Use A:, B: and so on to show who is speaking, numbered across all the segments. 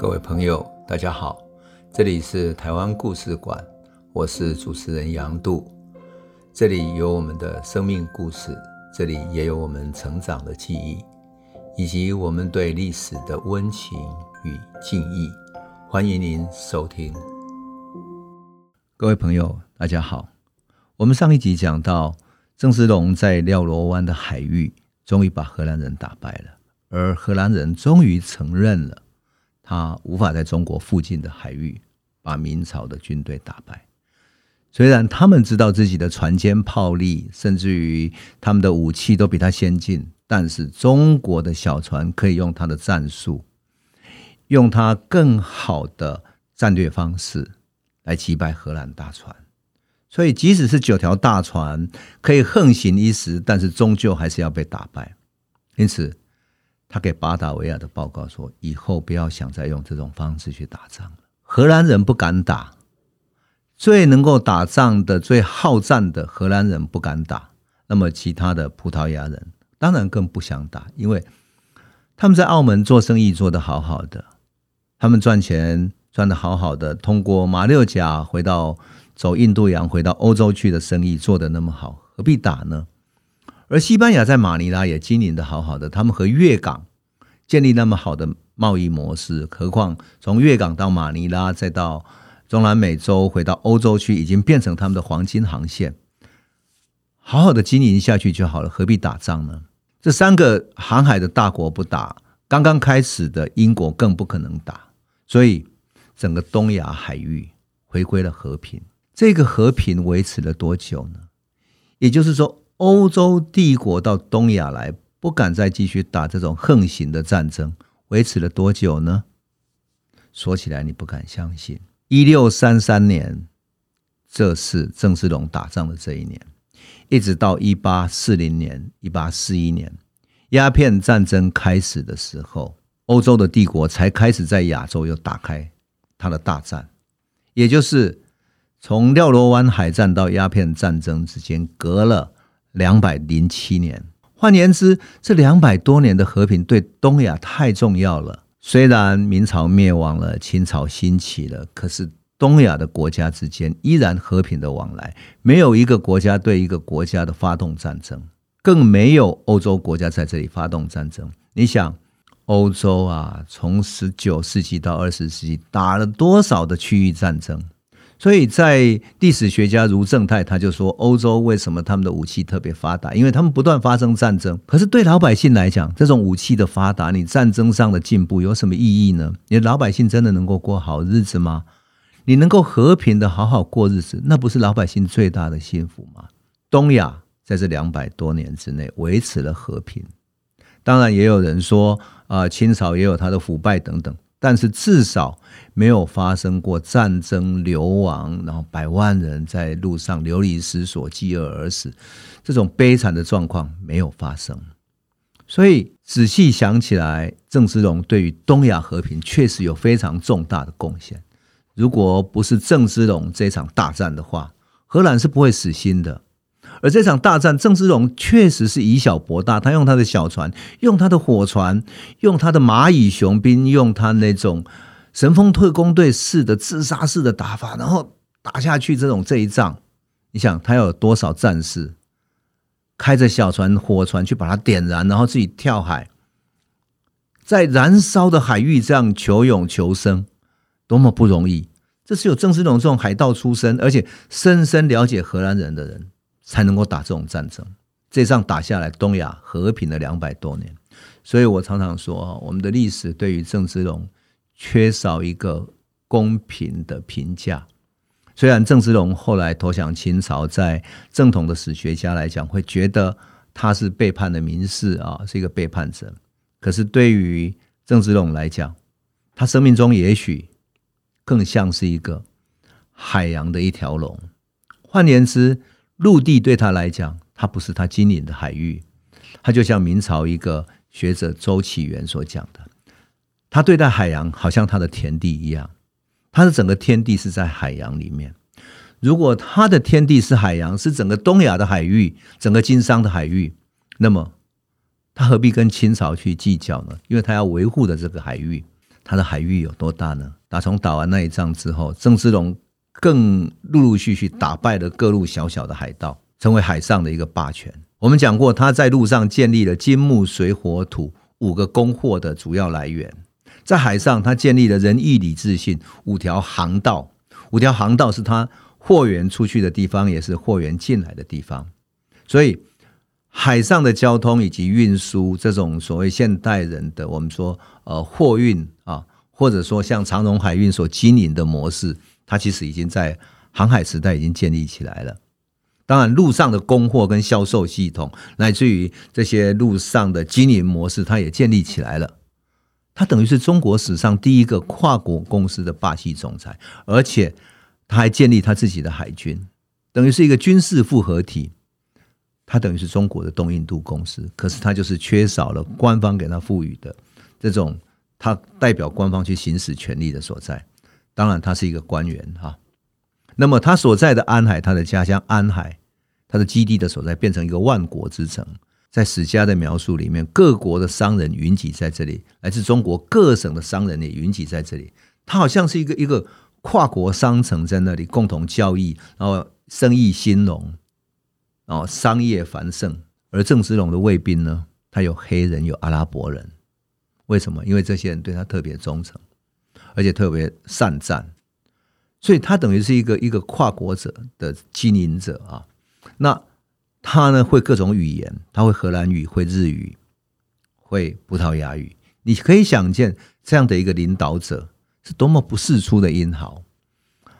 A: 各位朋友，大家好，这里是台湾故事馆，我是主持人杨度，这里有我们的生命故事，这里也有我们成长的记忆，以及我们对历史的温情与敬意。欢迎您收听。各位朋友，大家好，我们上一集讲到郑芝龙在廖罗湾的海域，终于把荷兰人打败了，而荷兰人终于承认了。他无法在中国附近的海域把明朝的军队打败。虽然他们知道自己的船坚炮利，甚至于他们的武器都比他先进，但是中国的小船可以用他的战术，用他更好的战略方式来击败荷兰大船。所以，即使是九条大船可以横行一时，但是终究还是要被打败。因此。他给巴达维亚的报告说：“以后不要想再用这种方式去打仗了。荷兰人不敢打，最能够打仗的、最好战的荷兰人不敢打。那么，其他的葡萄牙人当然更不想打，因为他们在澳门做生意做得好好的，他们赚钱赚得好好的，通过马六甲回到走印度洋回到欧洲去的生意做得那么好，何必打呢？”而西班牙在马尼拉也经营得好好的，他们和粤港建立那么好的贸易模式，何况从粤港到马尼拉，再到中南美洲，回到欧洲去，已经变成他们的黄金航线。好好的经营下去就好了，何必打仗呢？这三个航海的大国不打，刚刚开始的英国更不可能打，所以整个东亚海域回归了和平。这个和平维持了多久呢？也就是说。欧洲帝国到东亚来，不敢再继续打这种横行的战争，维持了多久呢？说起来你不敢相信，一六三三年，这是郑芝龙打仗的这一年，一直到一八四零年、一八四一年，鸦片战争开始的时候，欧洲的帝国才开始在亚洲又打开他的大战，也就是从廖罗湾海战到鸦片战争之间隔了。两百零七年，换言之，这两百多年的和平对东亚太重要了。虽然明朝灭亡了，清朝兴起了，可是东亚的国家之间依然和平的往来，没有一个国家对一个国家的发动战争，更没有欧洲国家在这里发动战争。你想，欧洲啊，从十九世纪到二十世纪，打了多少的区域战争？所以在历史学家如正泰他就说，欧洲为什么他们的武器特别发达？因为他们不断发生战争。可是对老百姓来讲，这种武器的发达，你战争上的进步有什么意义呢？你老百姓真的能够过好日子吗？你能够和平的好好过日子，那不是老百姓最大的幸福吗？东亚在这两百多年之内维持了和平。当然，也有人说啊，清朝也有它的腐败等等。但是至少没有发生过战争流亡，然后百万人在路上流离失所、饥饿而死，这种悲惨的状况没有发生。所以仔细想起来，郑芝龙对于东亚和平确实有非常重大的贡献。如果不是郑芝龙这场大战的话，荷兰是不会死心的。而这场大战，郑芝龙确实是以小博大。他用他的小船，用他的火船，用他的蚂蚁雄兵，用他那种神风特攻队式的自杀式的打法，然后打下去。这种这一仗，你想他有多少战士开着小船、火船去把它点燃，然后自己跳海，在燃烧的海域这样求勇求生，多么不容易！这是有郑芝龙这种海盗出身，而且深深了解荷兰人的人。才能够打这种战争，这仗打下来，东亚和平了两百多年。所以我常常说，我们的历史对于郑芝龙缺少一个公平的评价。虽然郑芝龙后来投降清朝，在正统的史学家来讲，会觉得他是背叛的名士啊，是一个背叛者。可是对于郑芝龙来讲，他生命中也许更像是一个海洋的一条龙。换言之，陆地对他来讲，他不是他经营的海域，他就像明朝一个学者周启源所讲的，他对待海洋好像他的田地一样，他的整个天地是在海洋里面。如果他的天地是海洋，是整个东亚的海域，整个经商的海域，那么他何必跟清朝去计较呢？因为他要维护的这个海域，他的海域有多大呢？打从打完那一仗之后，郑芝龙更陆陆续续打败了各路小小的海盗，成为海上的一个霸权。我们讲过，他在陆上建立了金木水火土五个供货的主要来源，在海上他建立了仁义礼智信五条航道，五条航道是他货源出去的地方，也是货源进来的地方。所以，海上的交通以及运输这种所谓现代人的我们说呃货运啊。或者说，像长荣海运所经营的模式，它其实已经在航海时代已经建立起来了。当然，陆上的供货跟销售系统，乃至于这些陆上的经营模式，它也建立起来了。它等于是中国史上第一个跨国公司的霸气总裁，而且他还建立他自己的海军，等于是一个军事复合体。它等于是中国的东印度公司，可是它就是缺少了官方给他赋予的这种。他代表官方去行使权力的所在，当然他是一个官员哈。那么他所在的安海，他的家乡安海，他的基地的所在变成一个万国之城。在史家的描述里面，各国的商人云集在这里，来自中国各省的商人也云集在这里。他好像是一个一个跨国商城在那里共同交易，然后生意兴隆，然后商业繁盛。而郑芝龙的卫兵呢，他有黑人，有阿拉伯人。为什么？因为这些人对他特别忠诚，而且特别善战，所以他等于是一个一个跨国者的经营者啊。那他呢，会各种语言，他会荷兰语，会日语，会葡萄牙语。你可以想见这样的一个领导者是多么不世出的英豪。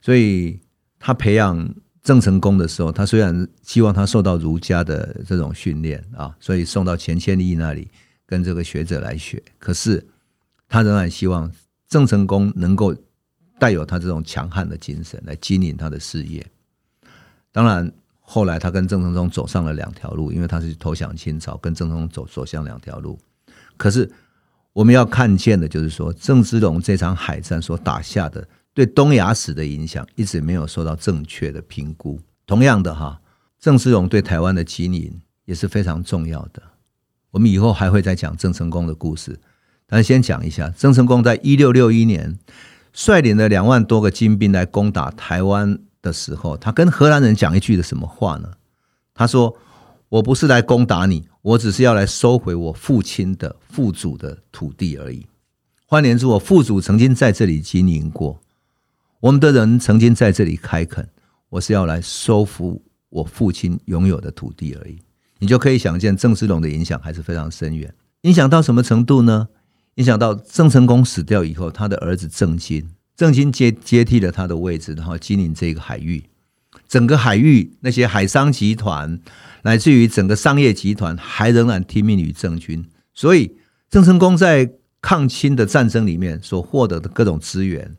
A: 所以他培养郑成功的时候，他虽然希望他受到儒家的这种训练啊，所以送到钱谦益那里。跟这个学者来学，可是他仍然希望郑成功能够带有他这种强悍的精神来经营他的事业。当然，后来他跟郑成功走上了两条路，因为他是投降清朝，跟郑成功走走向两条路。可是我们要看见的就是说，郑芝龙这场海战所打下的对东亚史的影响，一直没有受到正确的评估。同样的哈，郑芝龙对台湾的经营也是非常重要的。我们以后还会再讲郑成功的故事，但先讲一下，郑成功在一六六一年率领了两万多个精兵来攻打台湾的时候，他跟荷兰人讲一句的什么话呢？他说：“我不是来攻打你，我只是要来收回我父亲的父祖的土地而已。换言之，我父祖曾经在这里经营过，我们的人曾经在这里开垦，我是要来收复我父亲拥有的土地而已。”你就可以想见郑芝龙的影响还是非常深远，影响到什么程度呢？影响到郑成功死掉以后，他的儿子郑经，郑经接接替了他的位置，然后经营这个海域，整个海域那些海商集团，乃至于整个商业集团，还仍然听命于郑军。所以郑成功在抗清的战争里面所获得的各种资源，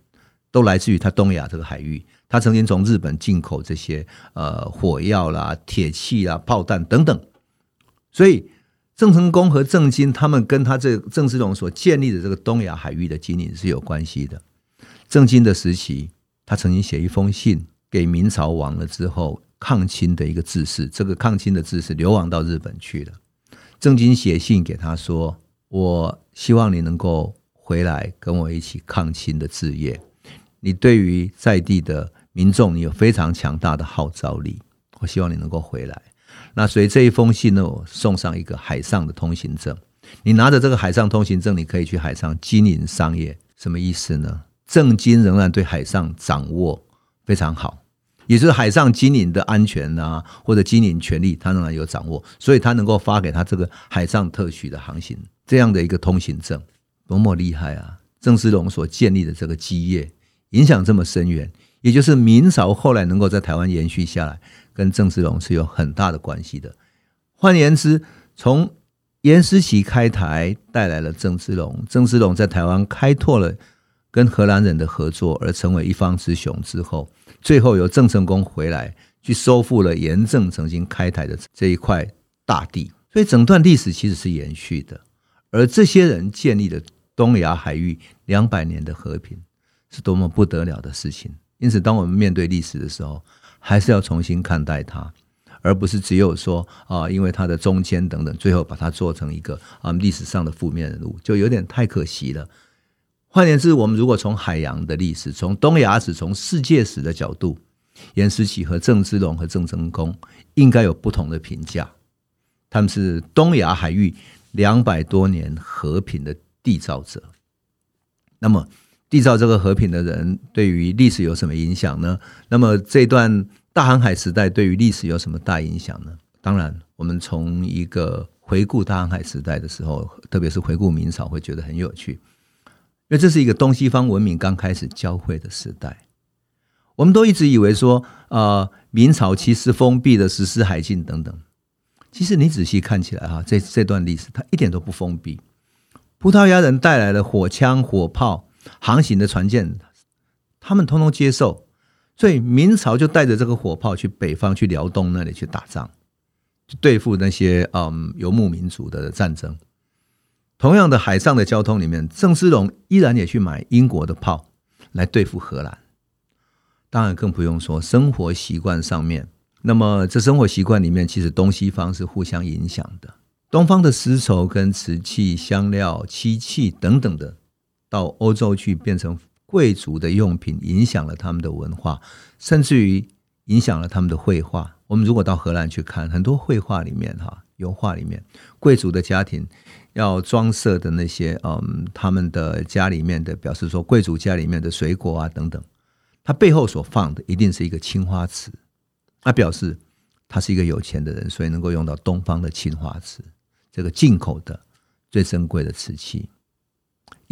A: 都来自于他东亚这个海域。他曾经从日本进口这些呃火药啦、铁器啦、炮弹等等。所以，郑成功和郑经他们跟他这郑芝龙所建立的这个东亚海域的经营是有关系的。郑经的时期，他曾经写一封信给明朝亡了之后抗清的一个志士，这个抗清的志士流亡到日本去了。郑经写信给他说：“我希望你能够回来跟我一起抗清的志业。你对于在地的民众，你有非常强大的号召力。我希望你能够回来。”那所以这一封信呢，我送上一个海上的通行证。你拿着这个海上通行证，你可以去海上经营商业。什么意思呢？郑经仍然对海上掌握非常好，也就是海上经营的安全啊，或者经营权利，他仍然有掌握，所以他能够发给他这个海上特许的航行这样的一个通行证，多么厉害啊！郑芝龙所建立的这个基业，影响这么深远，也就是明朝后来能够在台湾延续下来。跟郑芝龙是有很大的关系的。换言之，从严思齐开台带来了郑芝龙，郑芝龙在台湾开拓了跟荷兰人的合作，而成为一方之雄之后，最后由郑成功回来去收复了严正曾经开台的这一块大地，所以整段历史其实是延续的。而这些人建立了东亚海域两百年的和平，是多么不得了的事情。因此，当我们面对历史的时候，还是要重新看待它，而不是只有说啊，因为它的中间等等，最后把它做成一个啊历史上的负面人物，就有点太可惜了。换言之，我们如果从海洋的历史、从东亚史、从世界史的角度，颜思琪和郑芝龙和郑成功应该有不同的评价。他们是东亚海域两百多年和平的缔造者。那么，缔造这个和平的人对于历史有什么影响呢？那么，这段大航海时代对于历史有什么大影响呢？当然，我们从一个回顾大航海时代的时候，特别是回顾明朝，会觉得很有趣。因为这是一个东西方文明刚开始交汇的时代，我们都一直以为说，呃，明朝其实封闭的实施海禁等等。其实你仔细看起来哈，这这段历史它一点都不封闭。葡萄牙人带来的火枪、火炮、航行的船舰，他们通通接受，所以明朝就带着这个火炮去北方、去辽东那里去打仗，去对付那些嗯游牧民族的战争。同样的海上的交通里面，郑芝龙依然也去买英国的炮来对付荷兰。当然更不用说生活习惯上面。那么这生活习惯里面，其实东西方是互相影响的。东方的丝绸跟瓷器、香料、漆器等等的，到欧洲去变成贵族的用品，影响了他们的文化，甚至于影响了他们的绘画。我们如果到荷兰去看，很多绘画里面哈，油画里面，贵族的家庭。要装饰的那些，嗯，他们的家里面的，表示说贵族家里面的水果啊等等，他背后所放的一定是一个青花瓷，他表示他是一个有钱的人，所以能够用到东方的青花瓷，这个进口的最珍贵的瓷器，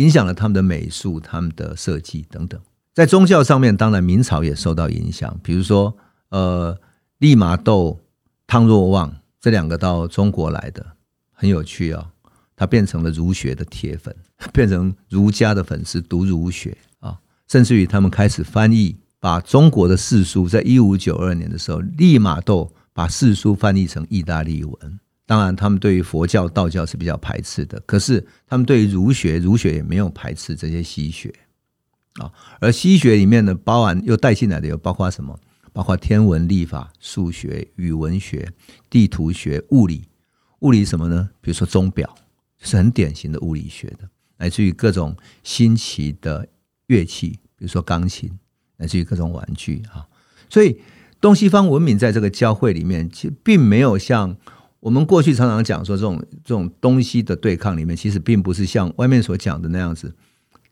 A: 影响了他们的美术、他们的设计等等。在宗教上面，当然明朝也受到影响，比如说，呃，利玛窦、汤若望这两个到中国来的，很有趣、哦。他变成了儒学的铁粉，变成儒家的粉丝，读儒学啊，甚至于他们开始翻译，把中国的四书，在一五九二年的时候，利玛窦把四书翻译成意大利文。当然，他们对于佛教、道教是比较排斥的，可是他们对于儒学，儒学也没有排斥这些西学啊。而西学里面呢，包含又带进来的有包括什么？包括天文、历法、数学、语文学、地图学、物理。物理什么呢？比如说钟表。是很典型的物理学的，来自于各种新奇的乐器，比如说钢琴，来自于各种玩具啊。所以东西方文明在这个交汇里面，其实并没有像我们过去常常讲说这种这种东西的对抗里面，其实并不是像外面所讲的那样子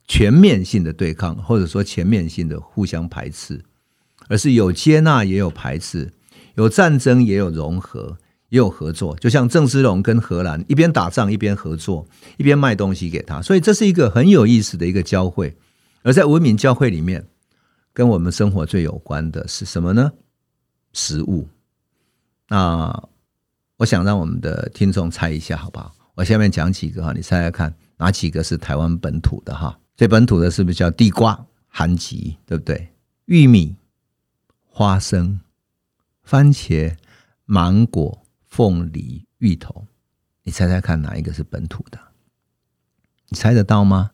A: 全面性的对抗，或者说全面性的互相排斥，而是有接纳也有排斥，有战争也有融合。也有合作，就像郑芝龙跟荷兰一边打仗一边合作，一边卖东西给他，所以这是一个很有意思的一个交汇。而在文明交汇里面，跟我们生活最有关的是什么呢？食物。那我想让我们的听众猜一下，好不好？我下面讲几个哈，你猜猜看哪几个是台湾本土的哈？最本土的是不是叫地瓜、韩吉，对不对？玉米、花生、番茄、芒果。凤梨、芋头，你猜猜看哪一个是本土的？你猜得到吗？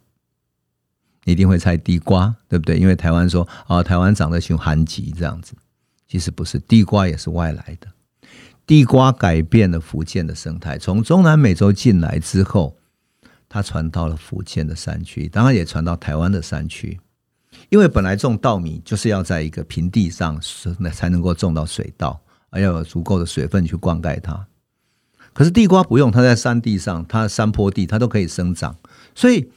A: 你一定会猜地瓜，对不对？因为台湾说哦，台湾长得像韩吉这样子，其实不是，地瓜也是外来的。地瓜改变了福建的生态，从中南美洲进来之后，它传到了福建的山区，当然也传到台湾的山区。因为本来种稻米就是要在一个平地上，才能够种到水稻。而要有足够的水分去灌溉它，可是地瓜不用，它在山地上，它的山坡地它都可以生长，所以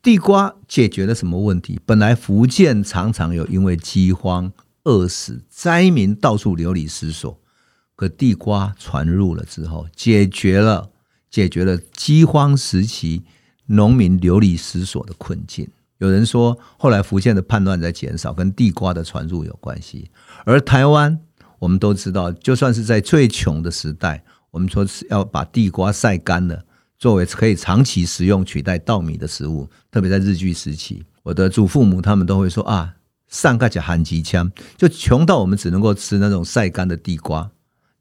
A: 地瓜解决了什么问题？本来福建常常有因为饥荒、饿死、灾民到处流离失所，可地瓜传入了之后，解决了解决了饥荒时期农民流离失所的困境。有人说，后来福建的叛乱在减少，跟地瓜的传入有关系，而台湾。我们都知道，就算是在最穷的时代，我们说是要把地瓜晒干了，作为可以长期食用取代稻米的食物。特别在日据时期，我的祖父母他们都会说啊，上个甲寒极枪，就穷到我们只能够吃那种晒干的地瓜，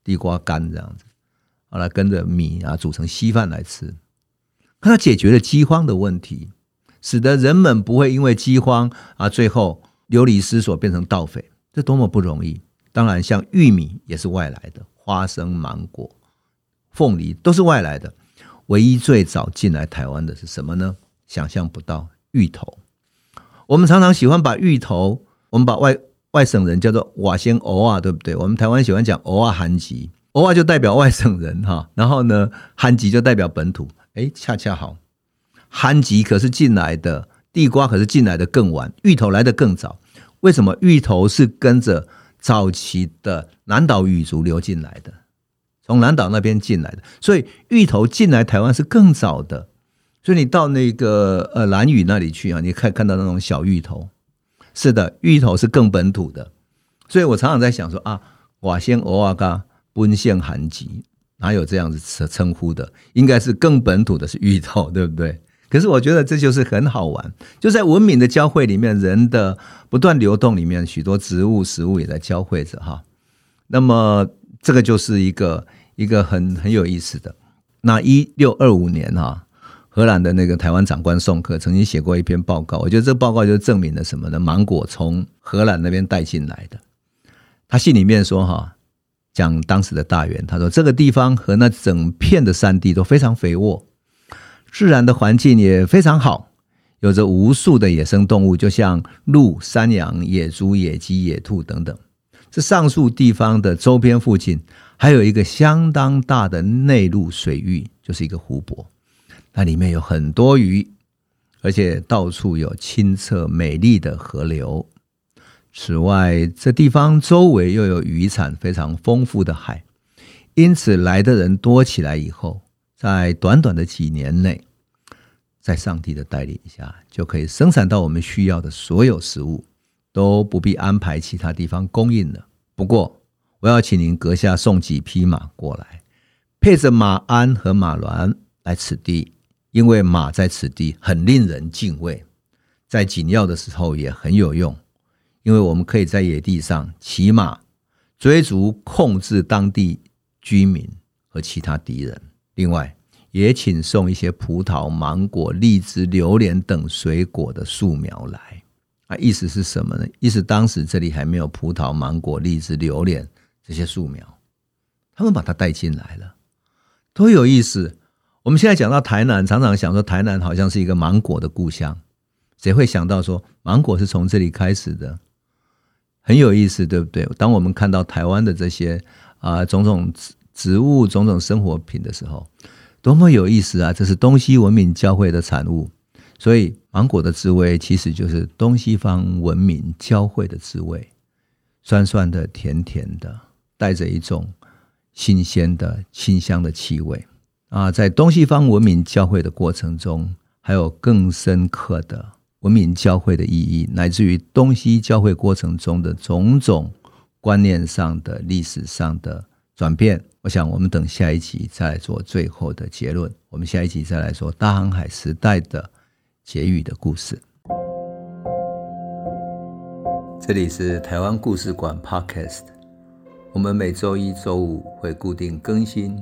A: 地瓜干这样子，后来跟着米啊煮成稀饭来吃。它解决了饥荒的问题，使得人们不会因为饥荒啊最后流离失所变成盗匪，这多么不容易！当然，像玉米也是外来的，花生、芒果、凤梨都是外来的。唯一最早进来台湾的是什么呢？想象不到，芋头。我们常常喜欢把芋头，我们把外外省人叫做瓦先偶啊，对不对？我们台湾喜欢讲偶啊韩籍，偶啊就代表外省人哈，然后呢韩籍就代表本土。哎，恰恰好，韩籍可是进来的，地瓜可是进来的更晚，芋头来的更早。为什么芋头是跟着早期的南岛语族流进来的？从南岛那边进来的，所以芋头进来台湾是更早的。所以你到那个呃兰屿那里去啊，你可以看到那种小芋头。是的，芋头是更本土的。所以我常常在想说啊，瓦仙欧阿嘎温县韩籍。哪有这样子称称呼的？应该是更本土的是芋头，对不对？可是我觉得这就是很好玩，就在文明的交汇里面，人的不断流动里面，许多植物、食物也在交汇着哈。那么这个就是一个一个很很有意思的。那一六二五年哈，荷兰的那个台湾长官宋克曾经写过一篇报告，我觉得这报告就证明了什么呢？芒果从荷兰那边带进来的。他信里面说哈。讲当时的大员，他说这个地方和那整片的山地都非常肥沃，自然的环境也非常好，有着无数的野生动物，就像鹿、山羊、野猪、野鸡、野兔等等。这上述地方的周边附近还有一个相当大的内陆水域，就是一个湖泊，那里面有很多鱼，而且到处有清澈美丽的河流。此外，这地方周围又有渔产非常丰富的海，因此来的人多起来以后，在短短的几年内，在上帝的带领下，就可以生产到我们需要的所有食物，都不必安排其他地方供应了。不过，我要请您阁下送几匹马过来，配着马鞍和马銮来此地，因为马在此地很令人敬畏，在紧要的时候也很有用。因为我们可以在野地上骑马追逐、控制当地居民和其他敌人。另外，也请送一些葡萄、芒果、荔枝、榴莲等水果的树苗来。啊，意思是什么呢？意思当时这里还没有葡萄、芒果、荔枝、榴莲这些树苗，他们把它带进来了，多有意思。我们现在讲到台南，常常想说台南好像是一个芒果的故乡，谁会想到说芒果是从这里开始的？很有意思，对不对？当我们看到台湾的这些啊、呃、种种植物、种种生活品的时候，多么有意思啊！这是东西文明交汇的产物，所以芒果的滋味其实就是东西方文明交汇的滋味，酸酸的、甜甜的，带着一种新鲜的清香的气味啊！在东西方文明交汇的过程中，还有更深刻的。文明交汇的意义，乃至于东西交汇过程中的种种观念上的、历史上的转变，我想我们等下一集再做最后的结论。我们下一集再来说大航海时代的结语的故事。这里是台湾故事馆 Podcast，我们每周一、周五会固定更新